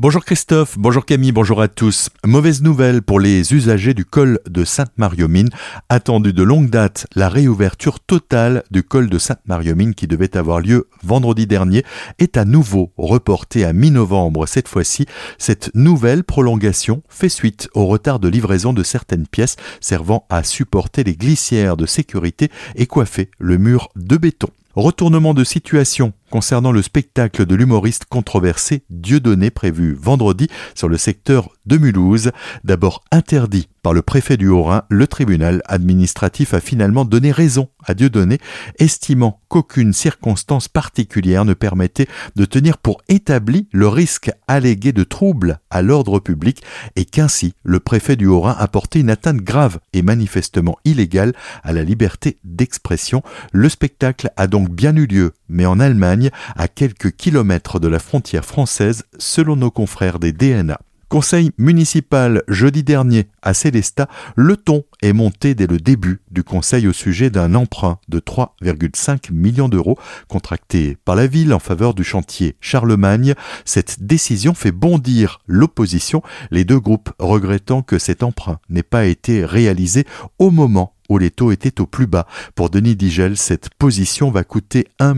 Bonjour Christophe, bonjour Camille, bonjour à tous. Mauvaise nouvelle pour les usagers du col de Sainte-Marie-aux-Mines. Attendu de longue date, la réouverture totale du col de Sainte-Marie-aux-Mines qui devait avoir lieu vendredi dernier est à nouveau reportée à mi-novembre. Cette fois-ci, cette nouvelle prolongation fait suite au retard de livraison de certaines pièces servant à supporter les glissières de sécurité et coiffer le mur de béton. Retournement de situation concernant le spectacle de l'humoriste controversé Dieudonné prévu vendredi sur le secteur de Mulhouse. D'abord interdit par le préfet du Haut-Rhin, le tribunal administratif a finalement donné raison à Dieudonné, estimant qu'aucune circonstance particulière ne permettait de tenir pour établi le risque allégué de trouble à l'ordre public et qu'ainsi le préfet du Haut-Rhin a porté une atteinte grave et manifestement illégale à la liberté d'expression. Le spectacle a donc bien eu lieu, mais en Allemagne, à quelques kilomètres de la frontière française, selon nos confrères des DNA. Conseil municipal jeudi dernier à Célestat, le ton est monté dès le début du conseil au sujet d'un emprunt de 3,5 millions d'euros contracté par la ville en faveur du chantier Charlemagne. Cette décision fait bondir l'opposition, les deux groupes regrettant que cet emprunt n'ait pas été réalisé au moment où les taux étaient au plus bas. Pour Denis Digel, cette position va coûter 1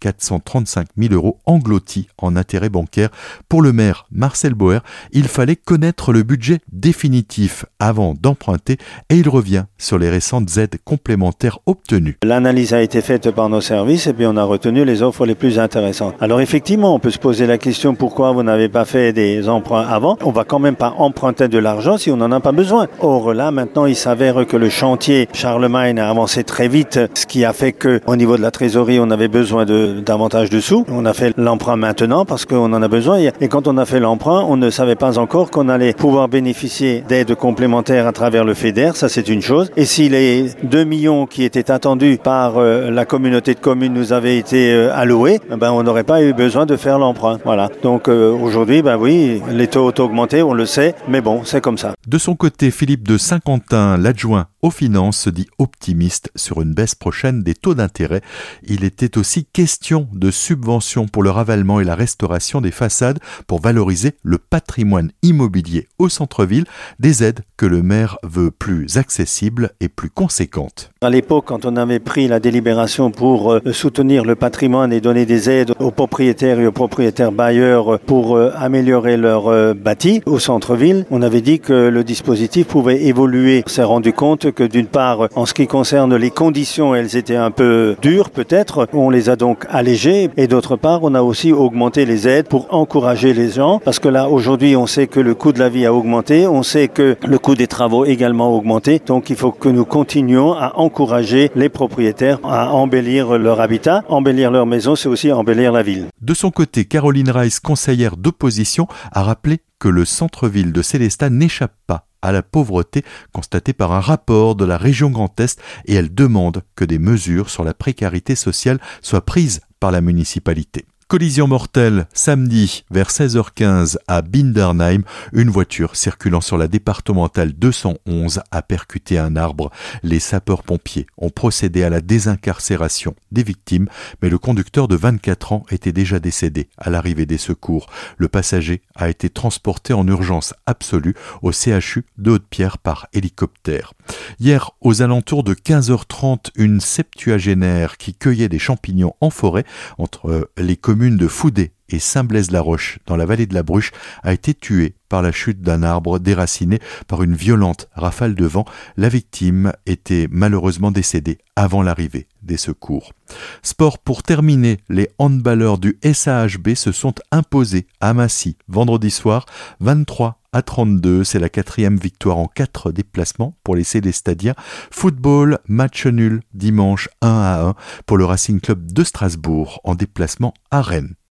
435 000 euros engloutis en intérêts bancaires. Pour le maire Marcel Boer, il fallait connaître le budget définitif avant d'emprunter et il revient sur les récentes aides complémentaires obtenues. L'analyse a été faite par nos services et puis on a retenu les offres les plus intéressantes. Alors effectivement, on peut se poser la question pourquoi vous n'avez pas fait des emprunts avant? On va quand même pas emprunter de l'argent si on n'en a pas besoin. Or là, maintenant, il s'avère que le chantier Charlemagne a avancé très vite, ce qui a fait que au niveau de la trésorerie, on avait besoin de davantage de sous. On a fait l'emprunt maintenant parce qu'on en a besoin. Et quand on a fait l'emprunt, on ne savait pas encore qu'on allait pouvoir bénéficier d'aides complémentaires à travers le FEDER. C'est une chose. Et si les 2 millions qui étaient attendus par euh, la communauté de communes nous avaient été euh, alloués, ben, on n'aurait pas eu besoin de faire l'emprunt. Voilà. Donc euh, aujourd'hui, ben oui, les taux ont augmenté, on le sait, mais bon, c'est comme ça. De son côté, Philippe de Saint-Quentin, l'adjoint aux finances, se dit optimiste sur une baisse prochaine des taux d'intérêt. Il était aussi question de subventions pour le ravalement et la restauration des façades pour valoriser le patrimoine immobilier au centre-ville, des aides que le maire veut plus accessibles et plus conséquentes. À l'époque, quand on avait pris la délibération pour euh, soutenir le patrimoine et donner des aides aux propriétaires et aux propriétaires bailleurs pour euh, améliorer leur euh, bâti au centre-ville, on avait dit que le dispositif pouvait évoluer. On s'est rendu compte que d'une part, en ce qui concerne les conditions, elles étaient un peu dures peut-être. On les a donc allégées. Et d'autre part, on a aussi augmenté les aides pour encourager les gens. Parce que là, aujourd'hui, on sait que le coût de la vie a augmenté. On sait que le coût des travaux également a augmenté. Donc il faut que nous continuions à encourager les propriétaires à embellir leur habitat. Embellir leur maison, c'est aussi embellir la ville. De son côté, Caroline Rice, conseillère d'opposition, a rappelé que le centre-ville de Célestat n'échappe pas à la pauvreté constatée par un rapport de la région Grand Est et elle demande que des mesures sur la précarité sociale soient prises par la municipalité. Collision mortelle samedi vers 16h15 à Bindernheim. Une voiture circulant sur la départementale 211 a percuté un arbre. Les sapeurs-pompiers ont procédé à la désincarcération des victimes, mais le conducteur de 24 ans était déjà décédé à l'arrivée des secours. Le passager a été transporté en urgence absolue au CHU de Haute-Pierre par hélicoptère. Hier, aux alentours de 15h30, une septuagénaire qui cueillait des champignons en forêt entre les communes commune de Foudé et Saint-Blaise-la-Roche, dans la vallée de la Bruche, a été tuée par la chute d'un arbre déraciné par une violente rafale de vent. La victime était malheureusement décédée avant l'arrivée des secours. Sport pour terminer, les handballeurs du SAHB se sont imposés à Massy vendredi soir 23 à 32. C'est la quatrième victoire en quatre déplacements pour les Célestadiens. Football, match nul dimanche 1 à 1 pour le Racing Club de Strasbourg en déplacement à Rennes.